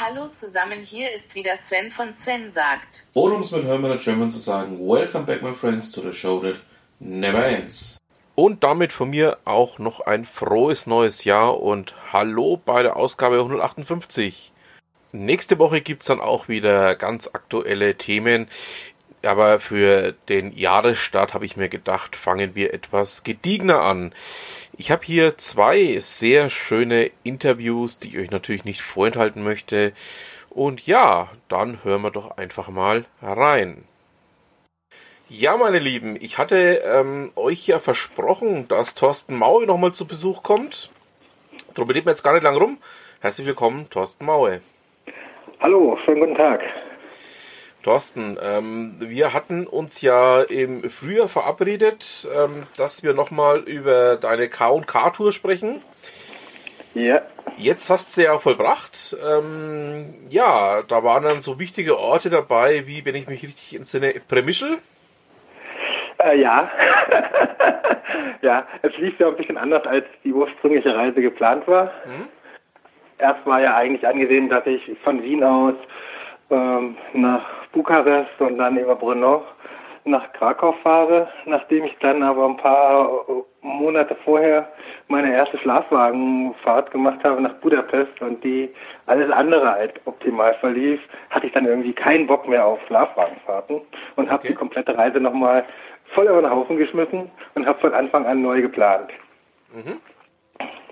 Hallo zusammen, hier ist wieder Sven von Sven sagt. Oder um es mit Hermann German zu sagen, Welcome back my friends to the show that never ends. Und damit von mir auch noch ein frohes neues Jahr und hallo bei der Ausgabe 158. Nächste Woche gibt es dann auch wieder ganz aktuelle Themen. Aber für den Jahresstart habe ich mir gedacht, fangen wir etwas gediegener an. Ich habe hier zwei sehr schöne Interviews, die ich euch natürlich nicht vorenthalten möchte. Und ja, dann hören wir doch einfach mal rein. Ja, meine Lieben, ich hatte ähm, euch ja versprochen, dass Thorsten Maue nochmal zu Besuch kommt. Darum reden wir jetzt gar nicht lang rum. Herzlich willkommen, Thorsten Maue. Hallo, schönen guten Tag. Thorsten, ähm, wir hatten uns ja im Frühjahr verabredet, ähm, dass wir nochmal über deine K&K-Tour sprechen. Ja. Jetzt hast du sie ja vollbracht. Ähm, ja, da waren dann so wichtige Orte dabei, wie, wenn ich mich richtig entsinne, Premischel. Äh, ja. ja, es lief ja ein bisschen anders, als die ursprüngliche Reise geplant war. Mhm. Erst war ja eigentlich angesehen, dass ich von Wien aus ähm, nach Bukarest und dann über Brno nach Krakau fahre, nachdem ich dann aber ein paar Monate vorher meine erste Schlafwagenfahrt gemacht habe nach Budapest und die alles andere als optimal verlief, hatte ich dann irgendwie keinen Bock mehr auf Schlafwagenfahrten und okay. habe die komplette Reise nochmal voll über den Haufen geschmissen und habe von Anfang an neu geplant. Mhm.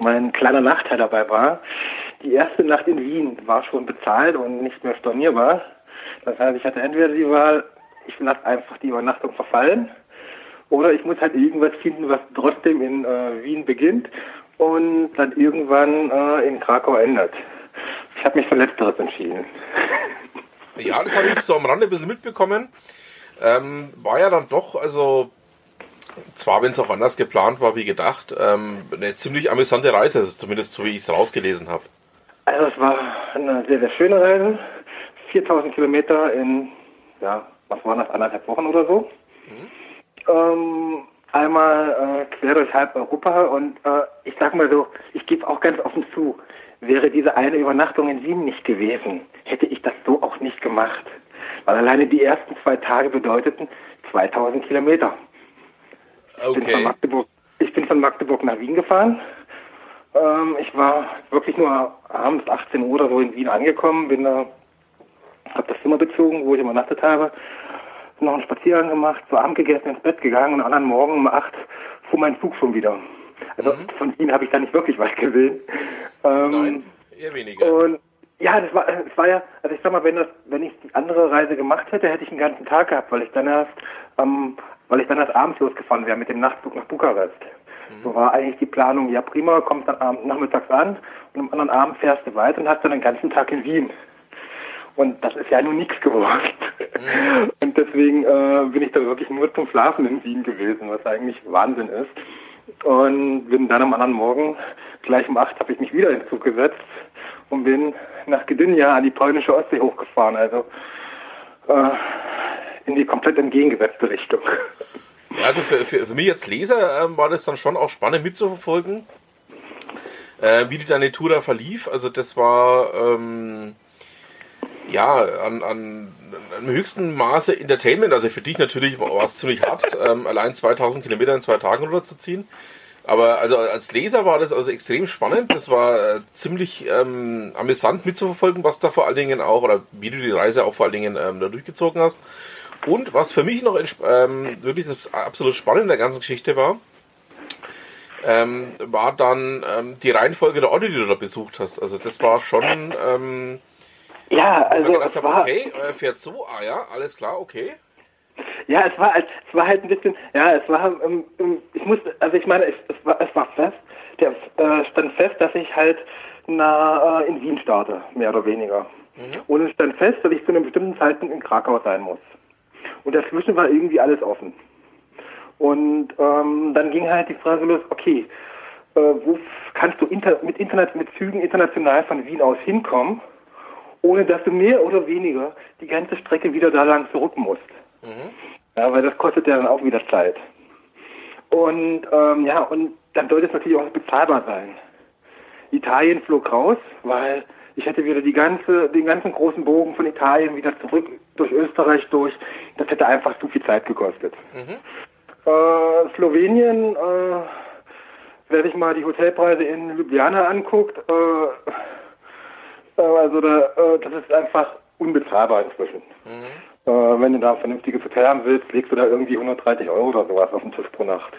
Mein kleiner Nachteil dabei war, die erste Nacht in Wien war schon bezahlt und nicht mehr stornierbar. Das heißt, ich hatte entweder die Wahl, ich lasse einfach die Übernachtung verfallen oder ich muss halt irgendwas finden, was trotzdem in äh, Wien beginnt und dann irgendwann äh, in Krakau endet. Ich habe mich für Letzteres entschieden. Ja, das habe ich so am Rande ein bisschen mitbekommen. Ähm, war ja dann doch, also zwar wenn es auch anders geplant war wie gedacht, ähm, eine ziemlich amüsante Reise, also zumindest so wie ich es rausgelesen habe. Also es war eine sehr, sehr schöne Reise. 4000 Kilometer in, ja, was waren das, anderthalb Wochen oder so. Mhm. Ähm, einmal äh, quer durch halb Europa und äh, ich sag mal so, ich gebe auch ganz offen zu, wäre diese eine Übernachtung in Wien nicht gewesen, hätte ich das so auch nicht gemacht. Weil alleine die ersten zwei Tage bedeuteten 2000 Kilometer. Okay. Ich bin von Magdeburg, ich bin von Magdeburg nach Wien gefahren. Ähm, ich war wirklich nur abends 18 Uhr oder so in Wien angekommen, bin da, habe das Zimmer bezogen, wo ich übernachtet habe, noch einen Spaziergang gemacht, zu Abend gegessen, ins Bett gegangen und am anderen Morgen um 8 fuhr mein Zug schon wieder. Also mhm. von Wien habe ich da nicht wirklich weit gesehen. Ähm, Nein, eher weniger. Und ja, das war, das war ja, also ich sag mal, wenn das, wenn ich die andere Reise gemacht hätte, hätte ich einen ganzen Tag gehabt, weil ich dann erst, ähm, weil ich dann erst abends losgefahren wäre mit dem Nachtflug nach Bukarest. Mhm. So war eigentlich die Planung, ja prima, kommst dann abends, nachmittags an und am anderen Abend fährst du weiter und hast dann den ganzen Tag in Wien. Und das ist ja nur nichts geworden. Mhm. Und deswegen äh, bin ich da wirklich nur zum Schlafen in Wien gewesen, was eigentlich Wahnsinn ist. Und bin dann am anderen Morgen, gleich um acht, habe ich mich wieder ins Zug gesetzt und bin nach Gdynia an die polnische Ostsee hochgefahren, also äh, in die komplett entgegengesetzte Richtung. Also für, für, für mich als Leser ähm, war das dann schon auch spannend mitzuverfolgen, äh, wie die deine Tour da verlief. Also das war ähm, ja an, an, an höchsten Maße Entertainment. Also für dich natürlich war es ziemlich hart, ähm, allein 2000 Kilometer in zwei Tagen runterzuziehen. Aber also als Leser war das also extrem spannend. Das war äh, ziemlich ähm, amüsant mitzuverfolgen, was da vor allen Dingen auch, oder wie du die Reise auch vor allen Dingen ähm, da durchgezogen hast. Und was für mich noch ähm, wirklich das absolut Spannende der ganzen Geschichte war, ähm, war dann ähm, die Reihenfolge der Orte, die du da besucht hast. Also das war schon... Ähm, ja, also gedacht habe, okay, er fährt so, ah ja, alles klar, okay. Ja, es war, es war halt ein bisschen, ja, es war, ähm, ähm, ich musste, also ich meine, es, es, war, es war fest, der äh, stand fest, dass ich halt na, äh, in Wien starte, mehr oder weniger. Mhm. Und es stand fest, dass ich zu einem bestimmten Zeitpunkt in Krakau sein muss. Und dazwischen war irgendwie alles offen. Und ähm, dann ging halt die Frage los, okay, äh, wo kannst du inter mit Internet, mit Zügen international von Wien aus hinkommen, ohne dass du mehr oder weniger die ganze Strecke wieder da lang zurück musst. Mhm. Ja, weil das kostet ja dann auch wieder Zeit. Und ähm, ja, und dann sollte es natürlich auch bezahlbar sein. Italien flog raus, weil Ich hätte wieder die ganze, den ganzen großen Bogen von Italien wieder zurück durch Österreich durch. Das hätte einfach zu viel Zeit gekostet. Äh, Slowenien, äh, wer sich mal die Hotelpreise in Ljubljana anguckt, äh, äh, also da, äh, das ist einfach unbezahlbar inzwischen. Äh, wenn du da ein vernünftiges Hotel haben willst, legst du da irgendwie 130 Euro oder sowas auf den Tisch pro Nacht.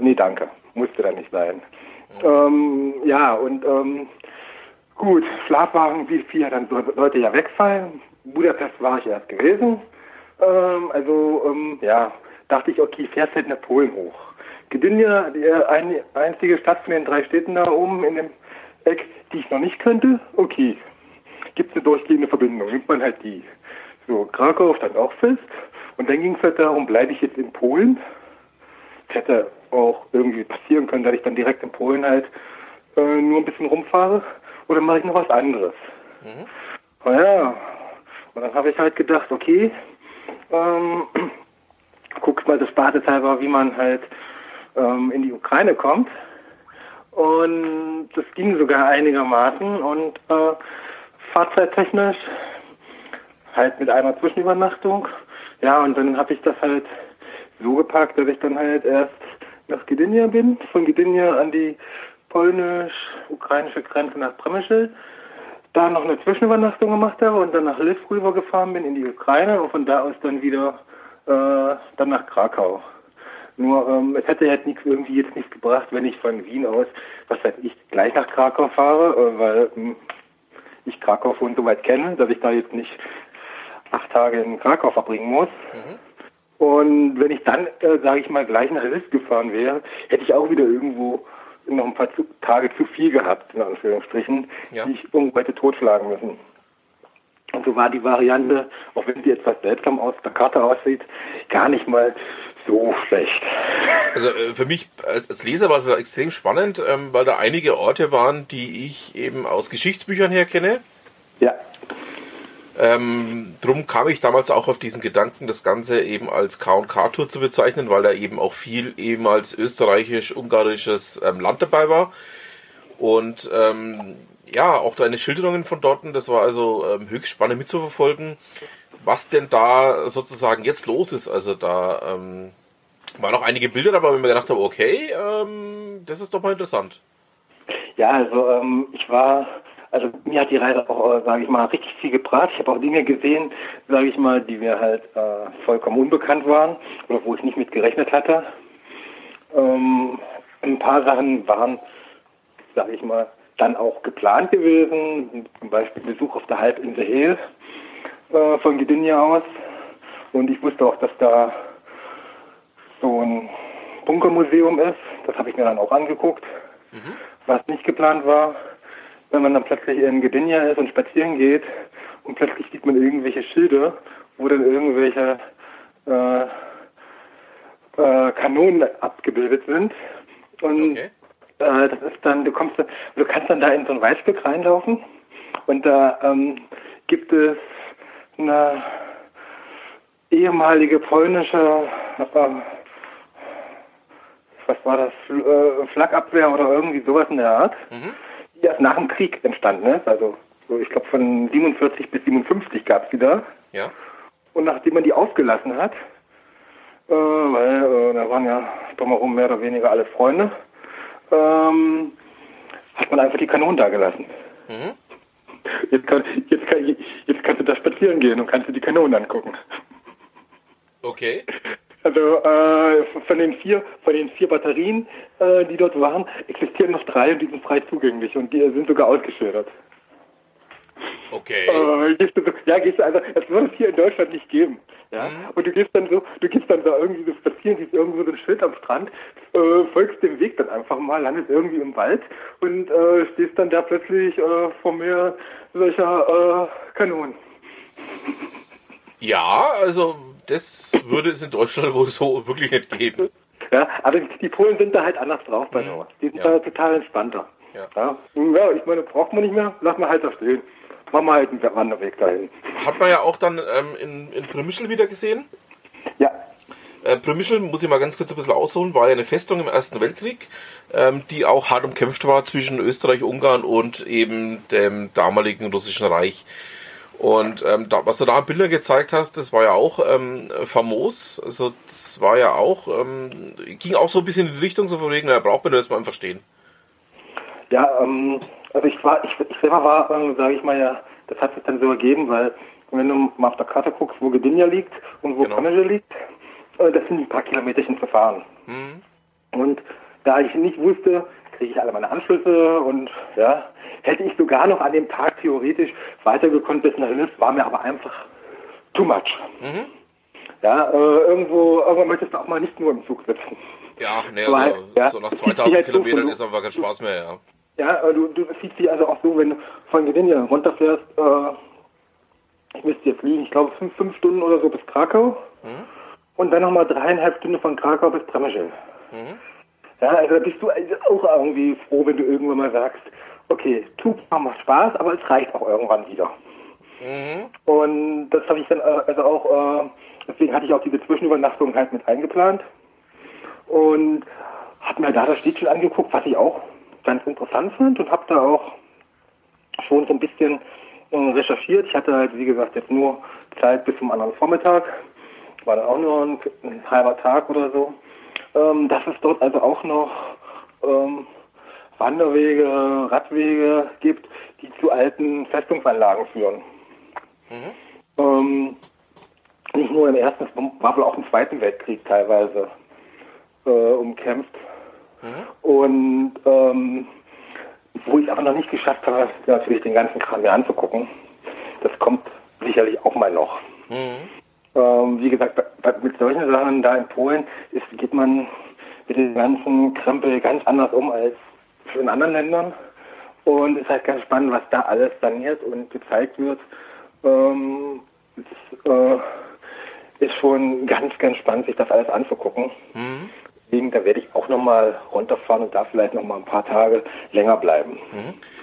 Nee, danke. Musste da nicht sein. Ähm, ja, und ähm, gut, Schlafwagen, wie viel dann so- sollte ja wegfallen. Budapest war ich erst gewesen. Ähm, also, ähm, ja, dachte ich, okay, fährst halt nach Polen hoch. Gdynia, die äh, ein, einzige Stadt von den drei Städten da oben in dem Eck, die ich noch nicht könnte, okay. Gibt es eine durchgehende Verbindung, nimmt man halt die. So, Krakau stand auch fest. Und dann ging es halt darum, bleibe ich jetzt in Polen? Es hätte auch irgendwie passieren können, dass ich dann direkt in Polen halt äh, nur ein bisschen rumfahre. Oder mache ich noch was anderes? Naja, und dann habe ich halt gedacht, okay, ähm, guckst mal das Badeshalber, wie man halt ähm, in die Ukraine kommt. Und das ging sogar einigermaßen und äh, fahrzeittechnisch halt mit einer Zwischenübernachtung. Ja, und dann habe ich das halt so gepackt, dass ich dann halt erst nach Gdynia bin, von Gdynia an die polnisch-ukrainische Grenze nach Przemyśl, da noch eine Zwischenübernachtung gemacht habe und dann nach Lviv rübergefahren bin in die Ukraine und von da aus dann wieder äh, dann nach Krakau. Nur ähm, es hätte halt nichts irgendwie jetzt nichts gebracht, wenn ich von Wien aus, was weiß ich, gleich nach Krakau fahre, äh, weil ähm, ich Krakau schon so weit kenne, dass ich da jetzt nicht acht Tage in Krakau verbringen muss. Und wenn ich dann, äh, sage ich mal, gleich nach Lviv gefahren wäre, hätte ich auch wieder irgendwo noch ein paar zu, Tage zu viel gehabt, in Anführungsstrichen, Ja. die ich irgendwo hätte totschlagen müssen. Und so war die Variante, auch wenn sie etwas seltsam aus der Karte aussieht, gar nicht mal so schlecht. Also äh, für mich als Leser war es extrem spannend, ähm, weil da einige Orte waren, die ich eben aus Geschichtsbüchern her kenne. Ja, Ähm, drum kam ich damals auch auf diesen Gedanken, das Ganze eben als K&K-Tour zu bezeichnen, weil da eben auch viel ehemals österreichisch-ungarisches ähm, Land dabei war. Und ähm, ja, auch deine Schilderungen von dort, das war also ähm, höchst spannend mitzuverfolgen, was denn da sozusagen jetzt los ist. Also da ähm, waren auch einige Bilder dabei, wo ich mir gedacht habe, okay, ähm, das ist doch mal interessant. Ja, also ähm, ich war, also mir hat die Reise auch, äh, sage ich mal, richtig viel gebracht. Ich habe auch Dinge gesehen, sage ich mal, die mir halt äh, vollkommen unbekannt waren oder wo ich nicht mit gerechnet hatte. Ähm, ein paar Sachen waren, sage ich mal, dann auch geplant gewesen. Zum Beispiel Besuch auf der Halbinsel Hel äh, von Gdynia aus. Und ich wusste auch, dass da so ein Bunkermuseum ist. Das habe ich mir dann auch angeguckt. Was nicht geplant war, wenn man dann plötzlich in Gdynia ist und spazieren geht und plötzlich sieht man irgendwelche Schilder, wo dann irgendwelche äh, äh, Kanonen abgebildet sind. Und Okay. äh, das ist dann, du kommst, du kannst dann da in so ein Waldstück reinlaufen und da ähm, gibt es eine ehemalige polnische, äh, was war das, äh, Flakabwehr oder irgendwie sowas in der Art, die erst nach dem Krieg entstanden ist. Also so, ich glaube von 47 bis 57 gab es die da. Ja. Und nachdem man die aufgelassen hat, äh, weil äh, da waren ja drumherum mehr oder weniger alle Freunde, ähm, hat man einfach die Kanonen da gelassen. Jetzt, kann, jetzt, kann, jetzt kannst du da spazieren gehen und kannst dir die Kanonen angucken. Okay. Also äh, von den vier, von den vier Batterien, äh, die dort waren, existieren noch drei und die sind frei zugänglich und die sind sogar ausgeschildert. Okay. Äh, gehst du so, ja, gehst du also, das würde es hier in Deutschland nicht geben. Ja, und du gehst dann so, du gehst dann da irgendwie so spazieren, siehst irgendwo so ein Schild am Strand, äh, folgst dem Weg dann einfach mal, landest irgendwie im Wald und äh, stehst dann da plötzlich äh, vor mir solcher äh, Kanonen. Ja, also das würde es in Deutschland wohl so wirklich nicht geben. Ja, aber die, Polen sind da halt anders drauf bei sowas. Die sind Ja. da total entspannter. Ja. Ja. ja, ich meine, braucht man nicht mehr, lass mal halt da stehen. Mach mal halt einen Wanderweg dahin. Hat man ja auch dann ähm, in, in Primischl wieder gesehen. Ja, Äh, Primischl, muss ich mal ganz kurz ein bisschen ausholen, war ja eine Festung im Ersten Weltkrieg, ähm, die auch hart umkämpft war zwischen Österreich, Ungarn und eben dem damaligen Russischen Reich. Und ähm, da, was du da an Bildern gezeigt hast, das war ja auch ähm, famos. Also das war ja auch, ähm, ging auch so ein bisschen in die Richtung so von wegen, naja, braucht man das mal einfach stehen. Ja, ähm, also ich war, ich, ich selber war, ähm, sage ich mal ja, das hat sich dann so ergeben, weil wenn du mal auf der Karte guckst, wo Gdynia liegt und wo Genau. Liegt, äh, das sind ein paar Kilometerchen zu fahren. Mhm. Und da ich nicht wusste, kriege ich alle meine Anschlüsse und ja, hätte ich sogar noch an dem Tag theoretisch weitergekonnt bis nach Hilf, war mir aber einfach too much. Mhm. Ja, äh, irgendwo, irgendwann möchtest du auch mal nicht nur im Zug sitzen. Ja, ne, Weil, also, ja, so nach ich- ich 2000 halt so Kilometern von- ist einfach kein Spaß mehr, ja. Ja, äh, du, du siehst dich also auch so, wenn du von Gdynia runterfährst, äh, ich müsste jetzt liegen, ich glaube fünf, fünf Stunden oder so bis Krakau und dann nochmal dreieinhalb Stunden von Krakau bis Przemysl. Ja, also da bist du also auch irgendwie froh, wenn du irgendwann mal sagst, okay, tut macht Spaß, aber es reicht auch irgendwann wieder. Und das habe ich dann äh, also auch, äh, deswegen hatte ich auch diese Zwischenübernachtung halt mit eingeplant und habe mir da das Städtchen angeguckt, was ich auch ganz interessant fand und habe da auch schon so ein bisschen äh, recherchiert. Ich hatte halt, wie gesagt, jetzt nur Zeit bis zum anderen Vormittag, war dann auch nur ein, ein halber Tag oder so. Ähm, dass es dort also auch noch ähm, Wanderwege, Radwege gibt, die zu alten Festungsanlagen führen. Ähm, nicht nur im Ersten, war wohl auch im Zweiten Weltkrieg teilweise äh, umkämpft. Und ähm, wo ich aber noch nicht geschafft habe, natürlich den ganzen Kram mir anzugucken. Das kommt sicherlich auch mal noch. Ähm, wie gesagt, mit solchen Sachen da in Polen ist, geht man mit dem ganzen Krempel ganz anders um als in anderen Ländern. Und es ist halt ganz spannend, was da alles saniert und gezeigt wird. Ähm, es äh, ist schon ganz, ganz spannend, sich das alles anzugucken. Deswegen, da werde ich auch nochmal runterfahren und da vielleicht nochmal ein paar Tage länger bleiben.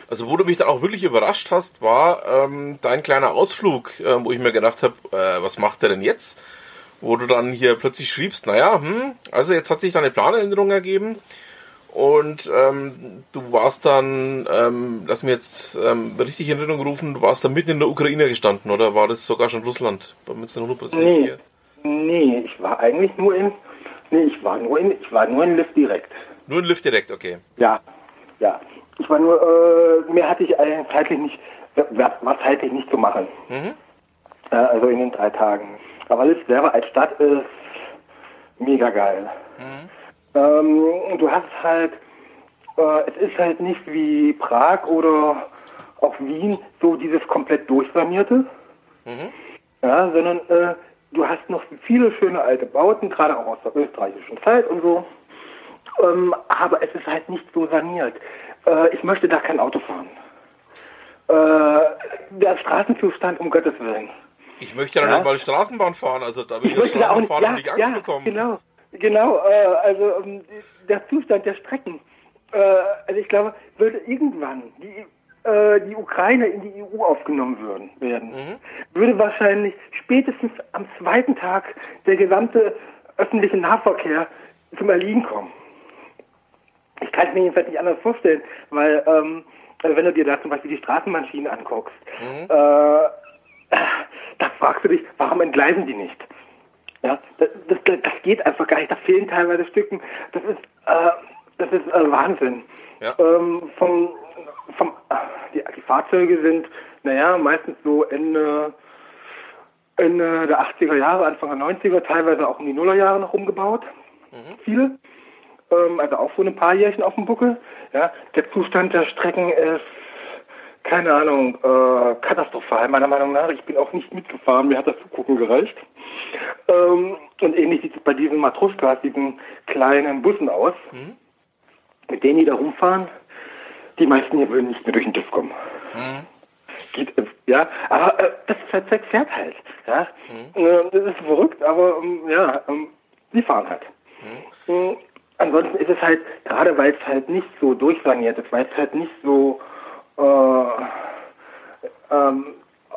Also wo du mich dann auch wirklich überrascht hast, war ähm, dein kleiner Ausflug, äh, wo ich mir gedacht habe, äh, was macht er denn jetzt? Wo du dann hier plötzlich schriebst, naja, hm, also jetzt hat sich da eine Planänderung ergeben und ähm, du warst dann, ähm, lass mir jetzt ähm, richtig in Erinnerung rufen, du warst dann mitten in der Ukraine gestanden oder war das sogar schon Russland? Mit 100% Nee, hier? nee, ich war eigentlich nur in, nee, ich war nur in, ich war nur in Lift direkt. Nur in Lift direkt, okay. Ja, ja. Ich war nur, äh, mehr hatte ich eigentlich zeitlich nicht, war war zeitlich nicht zu machen. Äh, also in den drei Tagen. Aber Lift selber als Stadt ist mega geil. Ähm, du hast halt, äh, es ist halt nicht wie Prag oder auch Wien so dieses komplett durchsanierte, ja, sondern äh, du hast noch viele schöne alte Bauten, gerade auch aus der österreichischen Zeit und so. Ähm, aber es ist halt nicht so saniert. Äh, ich möchte da kein Auto fahren. Äh, der Straßenzustand, um Gottes Willen. Ich möchte ja Ja. nicht mal Straßenbahn fahren, also da will ich, Ich ja Straßenbahn nicht, fahren und nicht Angst bekommen. genau, genau, äh, also ähm, der Zustand der Strecken. Äh, also ich glaube, würde irgendwann die, äh, die Ukraine in die EU aufgenommen würden, werden, würde wahrscheinlich spätestens am zweiten Tag der gesamte öffentliche Nahverkehr zum Erliegen kommen. Ich kann es mir jedenfalls nicht anders vorstellen, weil ähm, also wenn du dir da zum Beispiel die Straßenbahnschienen anguckst, äh, da fragst du dich, warum entgleisen die nicht? Ja, das, das, das geht einfach gar nicht. Da fehlen teilweise Stücken. Das ist, äh, das ist äh, Wahnsinn. Ja. Ähm, vom, vom, äh, die, die Fahrzeuge sind, naja, meistens so Ende, Ende der 80er Jahre, Anfang der 90er, teilweise auch um die Nullerjahre noch umgebaut. Viele. Ähm, also auch so ein paar Jährchen auf dem Buckel. Ja, der Zustand der Strecken ist keine Ahnung, äh, katastrophal, meiner Meinung nach. Ich bin auch nicht mitgefahren, mir hat das Zugucken gereicht. Ähm, und ähnlich sieht es bei diesen Matruschkas, diesen kleinen Bussen aus, mit denen die da rumfahren. Die meisten hier würden nicht mehr durch den TÜV kommen. Geht, äh, ja, aber äh, das Fahrzeug fährt halt. Ja, äh, das ist verrückt, aber ähm, ja, ähm, die fahren halt. Mhm. Ansonsten ist es halt, gerade weil es halt nicht so durchsaniert ist, weil es halt nicht so äh, ähm,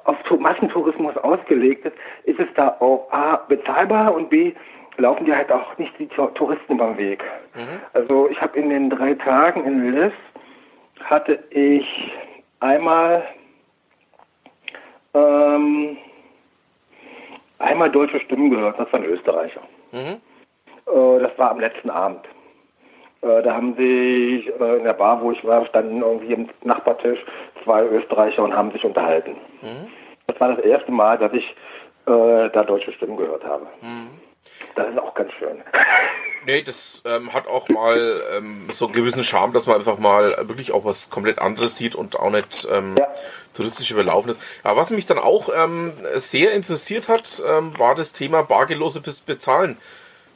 auf Massentourismus ausgelegt ist, ist es da auch A, bezahlbar und B, laufen dir halt auch nicht die Tou- Touristen über den Weg. Also ich habe in den drei Tagen in Liss hatte ich einmal ähm, einmal deutsche Stimmen gehört, das waren Österreicher. Mhm. Äh, das war am letzten Abend. Äh, da haben sich äh, in der Bar, wo ich war, standen irgendwie im Nachbartisch zwei Österreicher und haben sich unterhalten. Das war das erste Mal, dass ich äh, da deutsche Stimmen gehört habe. Das ist auch ganz schön. Nee, das ähm, hat auch mal ähm, so einen gewissen Charme, dass man einfach mal wirklich auch was komplett anderes sieht und auch nicht ähm, Ja. touristisch überlaufen ist. Aber was mich dann auch ähm, sehr interessiert hat, ähm, war das Thema bargeldlose Bez- Bezahlen.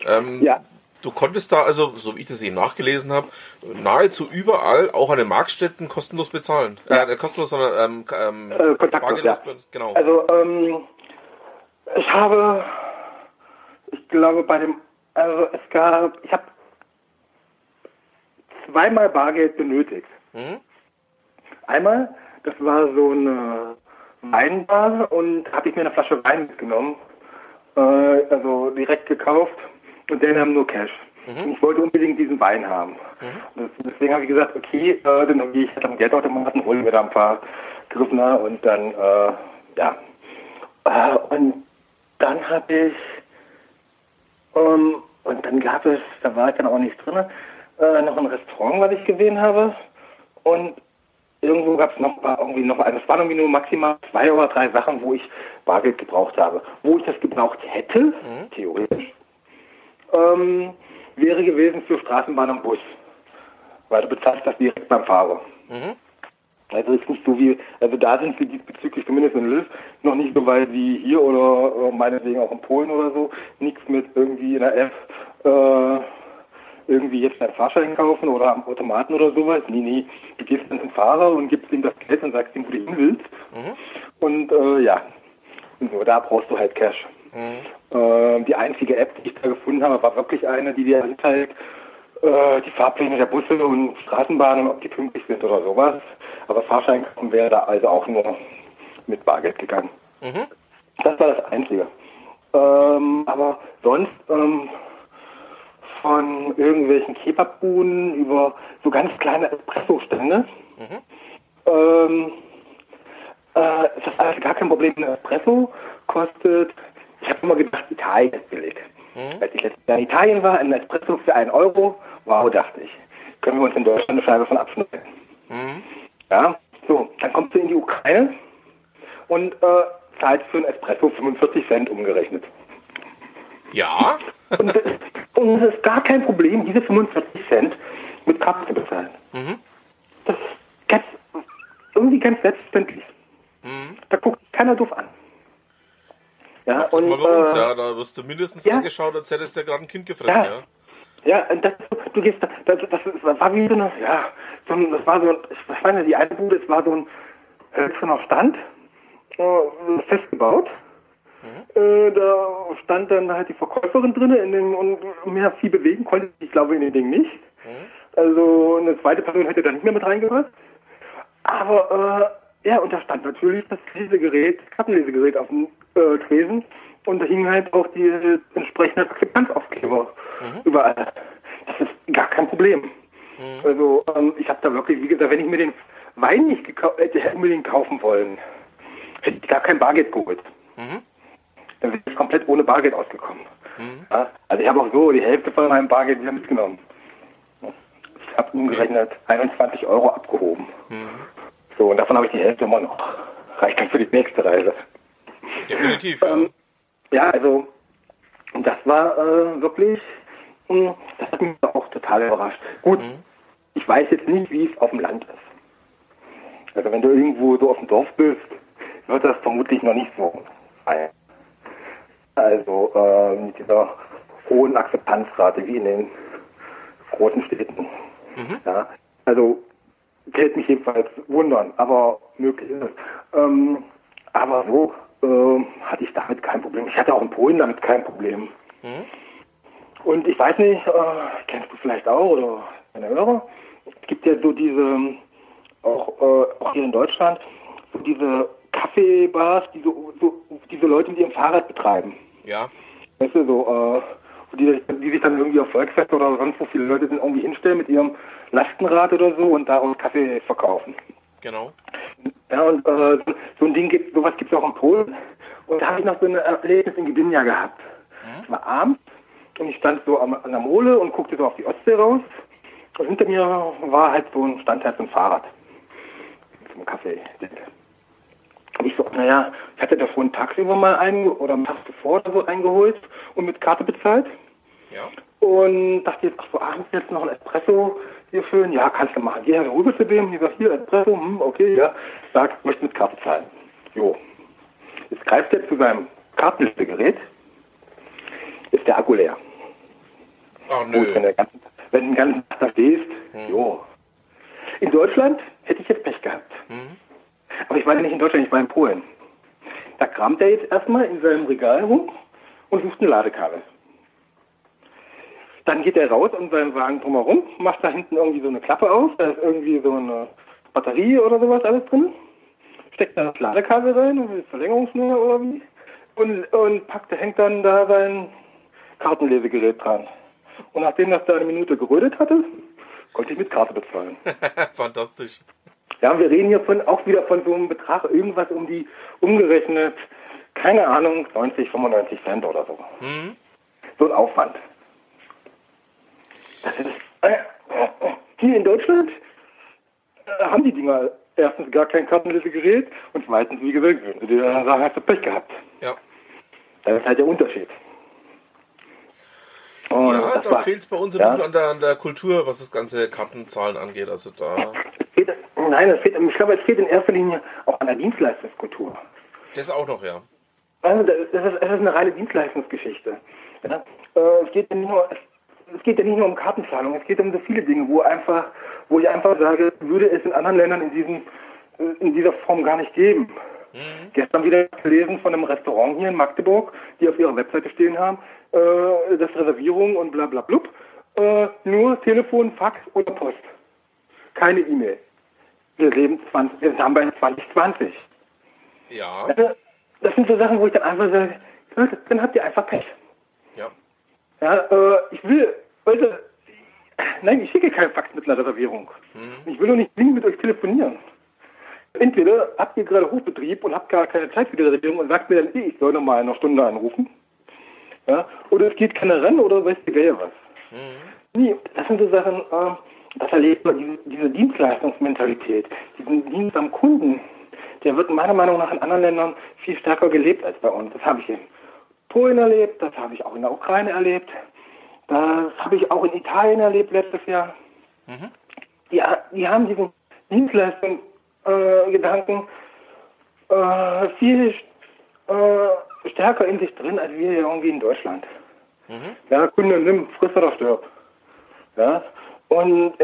Ähm, Ja. Du konntest da, also, so wie ich das eben nachgelesen habe, nahezu überall, auch an den Marktstätten, kostenlos bezahlen. Äh, kostenlos, sondern ähm, ähm, Äh, ja. genau. Also, ähm, ich habe, ich glaube, bei dem, also es gab, ich habe zweimal Bargeld benötigt. Mhm. Einmal, das war so eine Weinbar und habe ich mir eine Flasche Wein mitgenommen, äh, also direkt gekauft und dann haben nur Cash. Und Ich wollte unbedingt diesen Wein haben. Das, deswegen habe ich gesagt, okay, äh, dann gehe ich halt am Geldautomaten, hole mir da ein paar Griffner und dann, äh, ja. Äh, und dann habe ich, ähm, und dann gab es, da war ich dann auch nicht drin, äh, noch ein Restaurant, was ich gesehen habe. Und irgendwo gab es noch mal irgendwie noch, also es waren irgendwie nur maximal zwei oder drei Sachen, wo ich Bargeld gebraucht habe. Wo ich das gebraucht hätte, theoretisch, ähm, wäre gewesen für Straßenbahn und Bus. Weil du bezahlst das direkt beim Fahrer. Also ist nicht so wie, also da sind wir diesbezüglich zumindest in Lviv noch nicht so weit wie hier oder äh, meinetwegen auch in Polen oder so. Nichts mit irgendwie in der App äh, irgendwie jetzt einen Fahrschein kaufen oder am Automaten oder sowas. Nee, nee. Du gehst dann zum Fahrer und gibst ihm das Geld und sagst ihm, wo du hin willst. Und äh, ja, und so, da brauchst du halt Cash. Ähm, die einzige App, die ich da gefunden habe, war wirklich eine, die dir anzeigt, äh, die Fahrpläne der Busse und Straßenbahnen, ob die pünktlich sind oder sowas. Aber Fahrschein wäre da also auch nur mit Bargeld gegangen. Das war das Einzige. Ähm, aber sonst ähm, von irgendwelchen Kebabbuden über so ganz kleine Espresso-Stände ähm, äh, ist das gar kein Problem. Ein Espresso kostet, habe immer gedacht, Italien ist billig. Als ich letztes Jahr in Italien war, ein Espresso für einen Euro, wow, dachte ich. Können wir uns in Deutschland eine Scheibe von abschneiden. Ja, so, dann kommst du in die Ukraine und äh, zahlst für ein Espresso 45 Cent umgerechnet. Ja, Und, das- und es ist gar kein Problem, diese 45 Cent mit Karte zu bezahlen. Das ist ganz, irgendwie ganz selbstverständlich. Da guckt keiner doof an. Ja, Mach das und, mal bei uns, äh, ja. Da wirst du mindestens ja. angeschaut, als hättest du ja gerade ein Kind gefressen, Ja. ja. Ja, und das, du gehst, da- das, das, war wie so eine, ja, so ein, das war so ein, ich weiß nicht, die eine Bude, es war so ein hölzerner Stand, äh, festgebaut. Äh, da stand dann halt die Verkäuferin drin in dem, und mehr viel bewegen konnte ich glaube, in dem Ding nicht. Also eine zweite Person hätte da nicht mehr mit reingepasst. Aber äh, ja, und da stand natürlich das Lesegerät, das Kartenlesegerät auf dem äh, Tresen und da hingen halt auch die entsprechenden Akzeptanzaufkleber überall. Das ist gar kein Problem. Also ähm, ich habe da wirklich, wie gesagt, wenn ich mir den Wein nicht gekauft hätte, hätte ich mir den kaufen wollen, hätte ich gar kein Bargeld geholt. Dann wäre ich komplett ohne Bargeld ausgekommen. Ja, also ich habe auch so die Hälfte von meinem Bargeld wieder mitgenommen. Ich habe umgerechnet 21 Euro abgehoben. So, und davon habe ich die Hälfte immer noch. Reicht dann für die nächste Reise. Definitiv, ja. Ähm, ja, also das war äh, wirklich, mh, das hat mich auch total überrascht. Gut, ich weiß jetzt nicht, wie es auf dem Land ist. Also wenn du irgendwo so auf dem Dorf bist, wird das vermutlich noch nicht so sein. Also äh, mit dieser hohen Akzeptanzrate wie in den großen Städten. Ja, also hält mich jedenfalls wundern, aber möglich ist es. Ähm, aber so ähm, hatte ich damit kein Problem. Ich hatte auch in Polen damit kein Problem. Und ich weiß nicht, äh, kennst du vielleicht auch oder deine Hörer? Es gibt ja so diese, auch, äh, auch hier in Deutschland, so diese Kaffeebars, die so, so diese Leute mit ihrem Fahrrad betreiben. Ja, Weißt du, so, äh, die, die sich dann irgendwie auf Volksfeste oder sonst wo viele Leute sind irgendwie hinstellen mit ihrem Lastenrad oder so und daraus Kaffee verkaufen. Genau. Ja, und äh, so ein Ding gibt, sowas gibt es auch in Polen. Und da habe ich noch so ein Erlebnis in Gdynia gehabt. Es war abends und ich stand so am, an der Mole und guckte so auf die Ostsee raus. Und hinter mir war halt so ein, stand halt so ein Fahrrad. Zum Kaffee. Und ich so, naja, ich hatte da vorhin tagsüber mal einen oder am Tag zuvor oder so eingeholt und mit Karte bezahlt. Ja. Und dachte jetzt, ach so, abends jetzt noch ein Espresso hier schön. Ja, kannst du machen. Geh rüber zu dem. Sagt, hier, Espresso, hm, okay, ja. Sag, möchte mit Karte zahlen. Jo. Jetzt greift er zu seinem Kartenlistegerät. Ist der Akku leer. Ach Gut, wenn, nö. der ganzen, wenn du den ganzen Tag da stehst, jo. In Deutschland hätte ich jetzt Pech gehabt. Mhm. Aber ich war ja nicht in Deutschland, ich war in Polen. Da kramt er jetzt erstmal in seinem Regal rum und sucht ein Ladekabel. Dann geht er raus und seinen Wagen drumherum, macht da hinten irgendwie so eine Klappe auf, da ist irgendwie so eine Batterie oder sowas alles drin, steckt da das Ladekabel rein und das Verlängerungsnummer oder wie und, und packt, hängt dann da sein Kartenlesegerät dran. Und nachdem das da eine Minute gerödet hatte, konnte ich mit Karte bezahlen. Fantastisch. Ja, wir reden hier von, auch wieder von so einem Betrag, irgendwas um die, umgerechnet, keine Ahnung, 90, 95 Cent oder so. Mhm. So ein Aufwand. Das äh, hier in Deutschland äh, haben die Dinger erstens gar kein Kartenlesegerät und zweitens, wie gesagt, würden sie dir dann sagen, hast du Pech gehabt. Ja. Das ist halt der Unterschied. Und Ja, das da fehlt es bei uns ein Ja. bisschen an der, an der Kultur, was das ganze Kartenzahlen angeht. Also da, nein, es fehlt, ich glaube, es fehlt in erster Linie auch an der Dienstleistungskultur. das auch noch, ja. Also das ist, das ist eine reine Dienstleistungsgeschichte. Ja? Äh, es, geht ja nicht nur, es, geht ja nicht nur um Kartenzahlung, es geht um so viele Dinge, wo einfach, wo ich einfach sage, würde es in anderen Ländern in diesem, äh, in dieser Form gar nicht geben. Gestern wieder gelesen von einem Restaurant hier in Magdeburg, die auf ihrer Webseite stehen haben, äh, dass Reservierungen und bla bla blub, äh, nur Telefon, Fax oder Post. Keine E-Mail. Wir leben 20, wir haben bei 2020. Ja, Also, das sind so Sachen, wo ich dann einfach sage, Leute, dann habt ihr einfach Pech. Ja. Äh, ich will, Leute, nein, ich schicke keinen Fax mit einer Reservierung. Ich will doch nicht zwingend mit euch telefonieren. Entweder habt ihr gerade Hochbetrieb und habt gar keine Zeit für die Reservierung und sagt mir dann, ich soll noch mal in einer Stunde anrufen. Ja, oder es geht keiner ran oder weiß der Geier was. Nee, das sind so Sachen, äh, das erlebt man, diese, diese Dienstleistungsmentalität, diesen Dienst am Kunden, der wird meiner Meinung nach in anderen Ländern viel stärker gelebt als bei uns. Das habe ich in Polen erlebt, das habe ich auch in der Ukraine erlebt, das habe ich auch in Italien erlebt letztes Jahr. Die, die haben diesen Dienstleistungsgedanken äh, äh, viel äh, stärker in sich drin, als wir hier irgendwie in Deutschland. Ja, Kunde, nimm, friss oder stirb. Ja, und,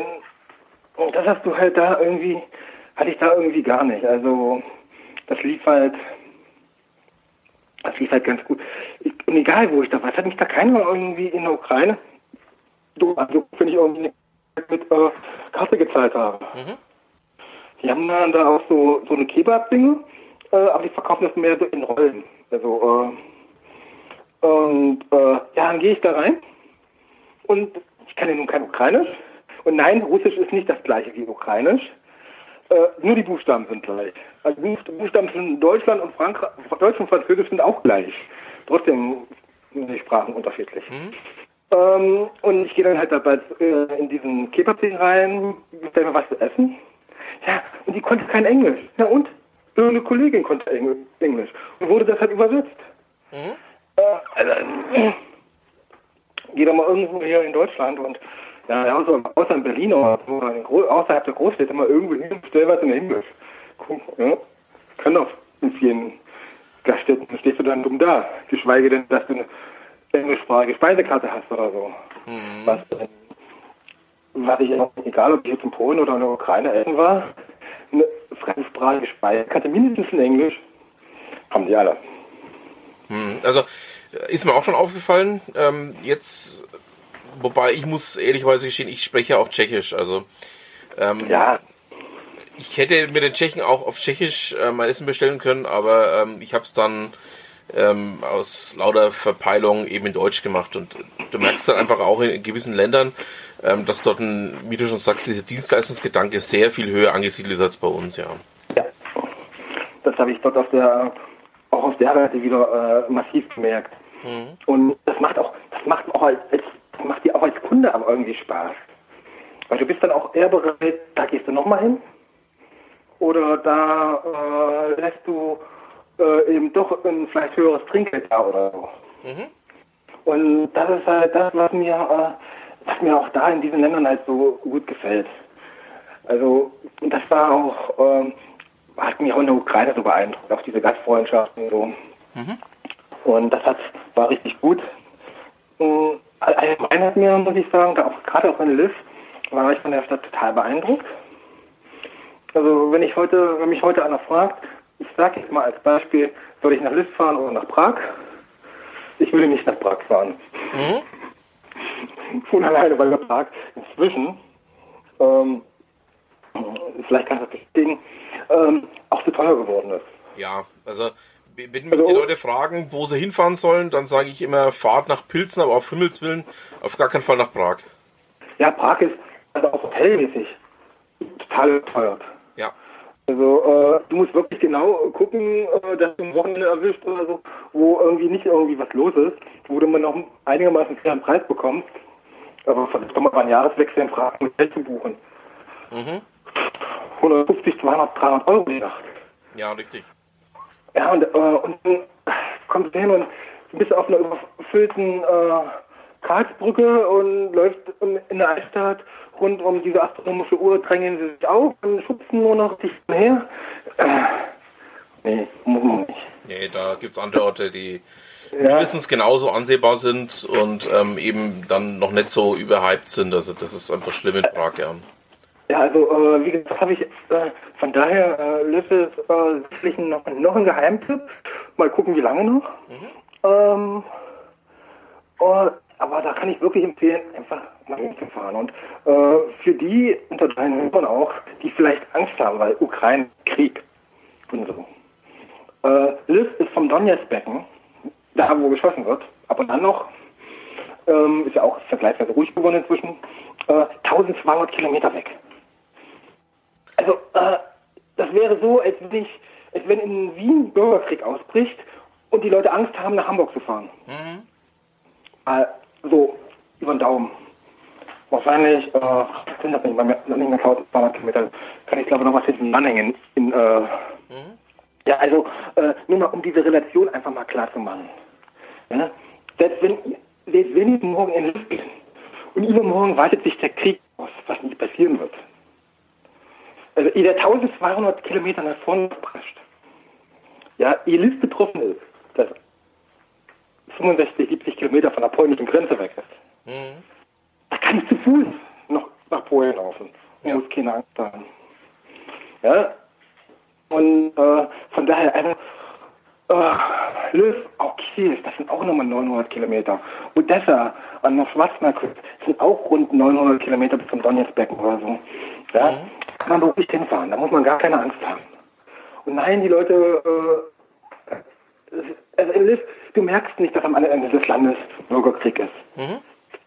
und das hast du halt da irgendwie, hatte ich da irgendwie gar nicht. Also, das lief halt, das lief halt ganz gut. Ich, und egal, wo ich da war, es hat mich da keiner irgendwie in der Ukraine, so, also, wenn ich irgendwie mit äh, Karte gezahlt habe. Die haben dann da auch so, so eine Kebab-Dinge, äh, aber die verkaufen das mehr so in Rollen. Also, äh, und äh, ja, dann gehe ich da rein und ich kann ja nun kein Ukrainisch. Und nein, Russisch ist nicht das gleiche wie Ukrainisch. Äh, nur die Buchstaben sind gleich. Also die Buchstaben zwischen Deutschland und Frankreich, Deutsch und Französisch sind auch gleich. Trotzdem sind die Sprachen unterschiedlich. Ähm, und ich gehe dann halt dabei äh, in diesen Kebab-Ding rein, bestell mir was zu essen. Ja, und die konnte kein Englisch. Ja und? Irgendeine Kollegin konnte Engl Englisch. Und wurde das halt übersetzt. Äh, also, äh, geh doch mal irgendwo hier in Deutschland und ja, außer, außer in Berlin oder so, außerhalb der Großstädte mal irgendwo hin und bestell was in Englisch. Guck, ja, kann doch in vielen Gaststätten, stehst du dann dumm da. Geschweige denn, dass du eine englischsprachige Speisekarte hast oder so. Was, äh, was ich, egal ob ich jetzt in Polen oder in der Ukraine essen war, eine fremdsprachige Speisekarte, mindestens in Englisch, haben die alle. Hm, Also äh, ist mir auch schon aufgefallen. Ähm, jetzt, wobei ich muss ehrlicherweise gestehen, ich spreche ja auch Tschechisch. Also ähm, Ja, ich hätte mir den Tschechen auch auf Tschechisch äh, mein Essen bestellen können, aber ähm, ich habe es dann ähm, aus lauter Verpeilung eben in Deutsch gemacht. Und du merkst dann einfach auch in, in gewissen Ländern, ähm, dass dort, ein, wie du schon sagst, dieser Dienstleistungsgedanke sehr viel höher angesiedelt ist als bei uns, ja. Ja, das habe ich dort auf der, auch auf der Seite wieder äh, massiv gemerkt. Mhm. Und das macht auch, das macht auch als, als, macht dir auch als Kunde aber irgendwie Spaß. Weil du bist dann auch eher bereit, da gehst du nochmal hin. Oder da äh, lässt du äh, eben doch ein vielleicht höheres Trinkgeld da oder so. Mhm. Und das ist halt das, was mir, äh, was mir auch da in diesen Ländern halt so gut gefällt. Also das war auch, äh, hat mich auch in der Ukraine so beeindruckt, auch diese Gastfreundschaften und so. Mhm. Und das hat, war richtig gut. Und allgemein hat mir, muss ich sagen, da auch gerade auch in Liv, war ich von der Stadt total beeindruckt. Also wenn ich heute, wenn mich heute einer fragt, ich sage jetzt mal als Beispiel, soll ich nach List fahren oder nach Prag? Ich würde nicht nach Prag fahren. Mhm. Von alleine, weil der Prag inzwischen, ähm, vielleicht kannst du das bestätigen, ähm, auch zu teuer geworden ist. Ja, also wenn mich also, die Leute fragen, wo sie hinfahren sollen, dann sage ich immer, fahrt nach Pilzen, aber auf Himmels Willen auf gar keinen Fall nach Prag. Ja, Prag ist also auch hotelmäßig total teuer. Also äh, du musst wirklich genau gucken, äh, dass du ein Wochenende erwischt oder so, wo irgendwie nicht irgendwie was los ist, wo du man noch einigermaßen fairen Preis bekommst. Aber versuch doch mal einen Jahreswechsel in Fragen mit Geld zu buchen. Mhm. 150, 200, 300 Euro die Nacht. Ja, richtig. Ja, und, äh, und dann kommst du hin und bist auf einer überfüllten äh, Karlsbrücke und läufst in der Altstadt rund um diese astronomische Uhr drängen sie sich auf und schubsen nur noch dich her. Äh, nee, muss man nicht. Nee, da gibt es andere Orte, die ja. mindestens genauso ansehbar sind und ähm, eben dann noch nicht so überhyped sind. Also das ist einfach schlimm in Prag, ja. Ja, also äh, wie gesagt, habe ich äh, von daher äh, Löffel ist äh, sicherlich noch, noch ein Geheimtipp. Mal gucken, wie lange noch. Mhm. Ähm, oh, aber da kann ich wirklich empfehlen, einfach nach München fahren. Und äh, für die unter deinen Hörern auch, die vielleicht Angst haben, weil Ukraine Krieg und so. Äh, Liv ist vom Donetsk-Becken, da wo geschossen wird, aber dann noch, ähm, ist ja auch vergleichsweise ruhig geworden inzwischen, äh, 1200 Kilometer weg. Also, äh, das wäre so, als wenn, ich, als wenn in Wien Bürgerkrieg ausbricht und die Leute Angst haben, nach Hamburg zu fahren. Mhm. Äh, so, über den Daumen. Wahrscheinlich äh, sind das nicht mehr, nicht mehr 1200 Kilometer. Kann ich glaube noch was hinten anhängen. In, äh, mhm. Ja, also äh, nur mal um diese Relation einfach mal klar zu machen. Ja? Selbst, wenn, selbst wenn ich morgen in Luft bin und übermorgen weitet sich der Krieg aus, was nicht passieren wird. Also ihr 1200 Kilometer nach vorne prescht, ja, ihr List betroffen ist, dass 65, 70 Kilometer von der polnischen Grenze weg ist. Mhm. Da kann ich zu Fuß noch nach Polen laufen. Ja. Muss keine Angst haben. Ja. Und äh, von daher einfach äh, Löw, auch Kiel, das sind auch nochmal 900 Kilometer. Odessa an der Schwarzmarkt sind auch rund 900 Kilometer bis zum Donetskbecken oder so. Ja, mhm. Kann man wirklich hinfahren, da muss man gar keine Angst haben. Und nein, die Leute, äh, also Liv, du merkst nicht, dass am Ende des Landes Bürgerkrieg ist. Mhm.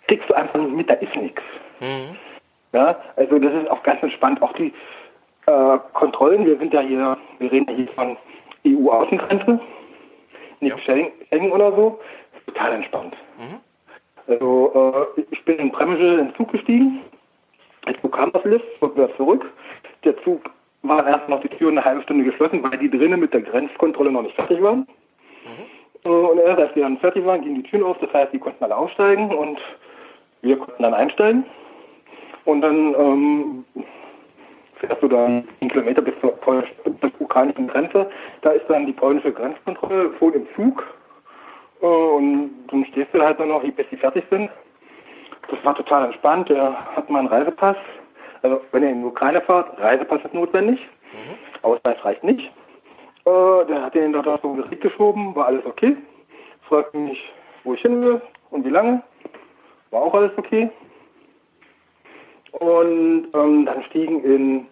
Kriegst du einfach nicht mit, da ist nichts. Mhm. Ja, also das ist auch ganz entspannt. Auch die äh, Kontrollen, wir sind ja hier, wir reden hier von EU-Außengrenze, nicht ja. Schengen oder so, total entspannt. Mhm. Also äh, ich bin in Bremsel in den Zug gestiegen, der Zug kam das Lift, wieder zurück. Der Zug war erst noch die Tür eine halbe Stunde geschlossen, weil die drinnen mit der Grenzkontrolle noch nicht fertig waren. Mhm. Und erst als wir dann fertig waren, gingen die Türen auf, das heißt, die konnten alle aussteigen und wir konnten dann einsteigen. Und dann ähm, fährst du da einen Kilometer bis zur, zur ukrainischen Grenze. Da ist dann die polnische Grenzkontrolle vor dem Zug. Äh, und dann stehst du halt nur noch, bis die fertig sind. Das war total entspannt. Der hat meinen Reisepass. Also wenn ihr in die Ukraine fahrt, Reisepass ist notwendig. Mhm. Ausweis reicht nicht. Äh, der hat den dort auf so ein Gerät geschoben, war alles okay. Fragte mich, wo ich hin will und wie lange. War auch alles okay. Und ähm, dann stiegen in,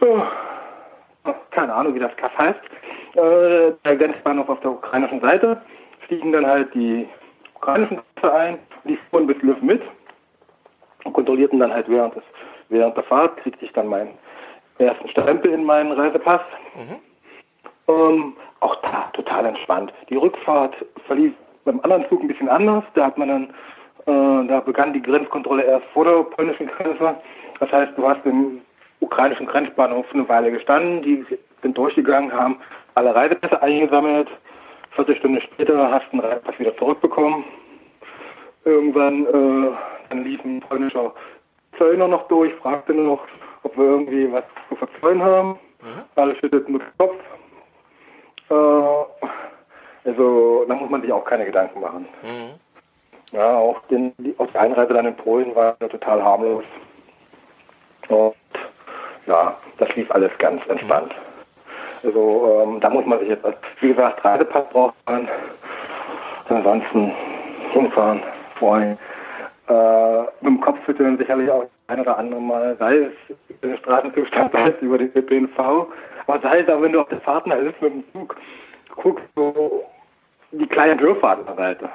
äh, keine Ahnung, wie das Kaff heißt, äh, der Grenzbahnhof auf der ukrainischen Seite, stiegen dann halt die ukrainischen Grenze ein, die fuhren bis Löw mit und kontrollierten dann halt während, des, während der Fahrt, kriegte ich dann meinen ersten Stempel in meinen Reisepass. Ähm, auch da total entspannt. Die Rückfahrt verlief beim anderen Zug ein bisschen anders. Da hat man dann, äh, da begann die Grenzkontrolle erst vor der polnischen Grenze. Das heißt, du hast im ukrainischen Grenzbahnhof eine Weile gestanden, die sind durchgegangen, haben alle Reisepässe eingesammelt. 40 Stunden später hast du einen Reisepass wieder zurückbekommen. Irgendwann äh, dann lief ein polnischer Zöllner noch durch, fragte noch, ob wir irgendwie was zu verzollen haben. Alle schütteten mit dem Kopf. Äh, also da muss man sich auch keine Gedanken machen. Ja, auch, den, die, auch die Einreise dann in Polen war ja total harmlos. Und ja, das lief alles ganz entspannt. Also ähm, da muss man sich jetzt, wie gesagt, Reisepass braucht man. Ansonsten hinfahren, freuen. Äh, mit dem Kopf schütteln sicherlich auch ein oder andere Mal, sei es über den Straßenzustand, sei es über den ÖPNV, aber sei es auch, wenn du auf der Fahrt nach sitzt mit dem Zug, guckst so die kleinen Dörfer an der Seite.